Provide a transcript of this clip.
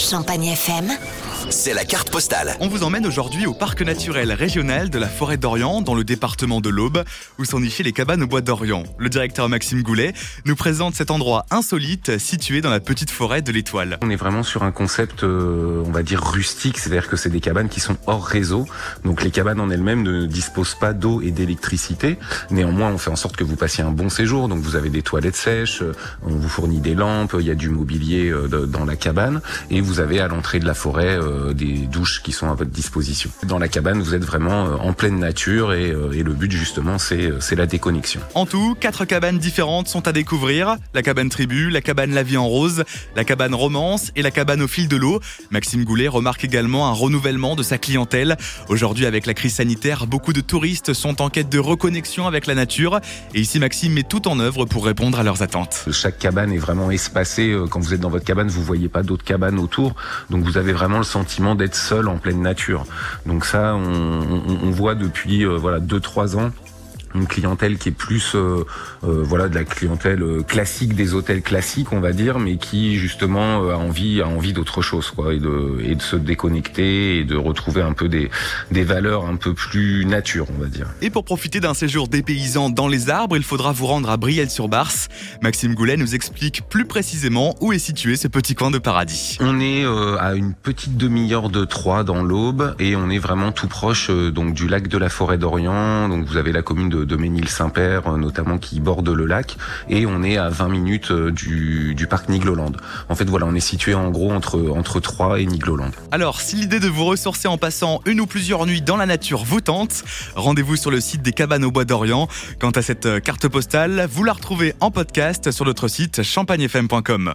Champagne FM, C'est la carte postale. On vous emmène aujourd'hui au parc naturel régional de la forêt d'Orient, dans le département de l'Aube, où sont nichées les cabanes au bois d'Orient. Le directeur Maxime Goulet nous présente cet endroit insolite situé dans la petite forêt de l'Étoile. On est vraiment sur un concept, euh, on va dire rustique, c'est-à-dire que c'est des cabanes qui sont hors réseau. Donc les cabanes en elles-mêmes ne disposent pas d'eau et d'électricité. Néanmoins, on fait en sorte que vous passiez un bon séjour. Donc vous avez des toilettes sèches, euh, on vous fournit des lampes, il y a du mobilier euh, dans la cabane, et vous avez à l'entrée de la forêt euh, des douches qui sont à votre disposition. Dans la cabane, vous êtes vraiment euh, en pleine nature, et, euh, et le but justement, c'est la déconnexion. En tout, quatre cabanes différentes sont à découvrir. La cabane tribu, la cabane la vie en rose, la cabane romance et la cabane au fil de l'eau. Maxime Goulet remarque également un renouvellement de sa clientèle. Aujourd'hui, avec la crise sanitaire, beaucoup de touristes sont en quête de reconnexion avec la nature. Et ici, Maxime met tout en œuvre pour répondre à leurs attentes. Chaque cabane est vraiment espacée. Quand vous êtes dans votre cabane, vous voyez pas d'autres cabanes autour. Donc vous avez vraiment le d'être seul en pleine nature. Donc ça, on, on- on voit depuis euh, voilà deux trois ans une clientèle qui est plus euh, euh, voilà de la clientèle euh, classique des hôtels classiques on va dire mais qui justement euh, a envie a envie d'autre chose quoi et de et de se déconnecter et de retrouver un peu des des valeurs un peu plus nature on va dire Et pour profiter d'un séjour dépaysant dans les arbres, il faudra vous rendre à Brielle-sur-Barse. Maxime Goulet nous explique plus précisément où est situé ce petit coin de paradis. On est euh, à une petite demi-heure de Troyes dans l'Aube et on est vraiment tout proche euh, donc du lac de la Forêt d'Orient. Donc vous avez la commune de, de Ménil-Saint-Père euh, notamment qui borde le lac et on est à 20 minutes euh, du, parc Nigloland. En fait voilà, on est situé en gros entre entre Troyes et Nigloland. Alors, si l'idée de vous ressourcer en passant une ou plusieurs nuits dans la nature vous tente, rendez-vous sur le site des cabanes au bois d'Orient. Quant à cette euh, carte postale, vous la retrouvez en podcast sur notre site champagnefm.com.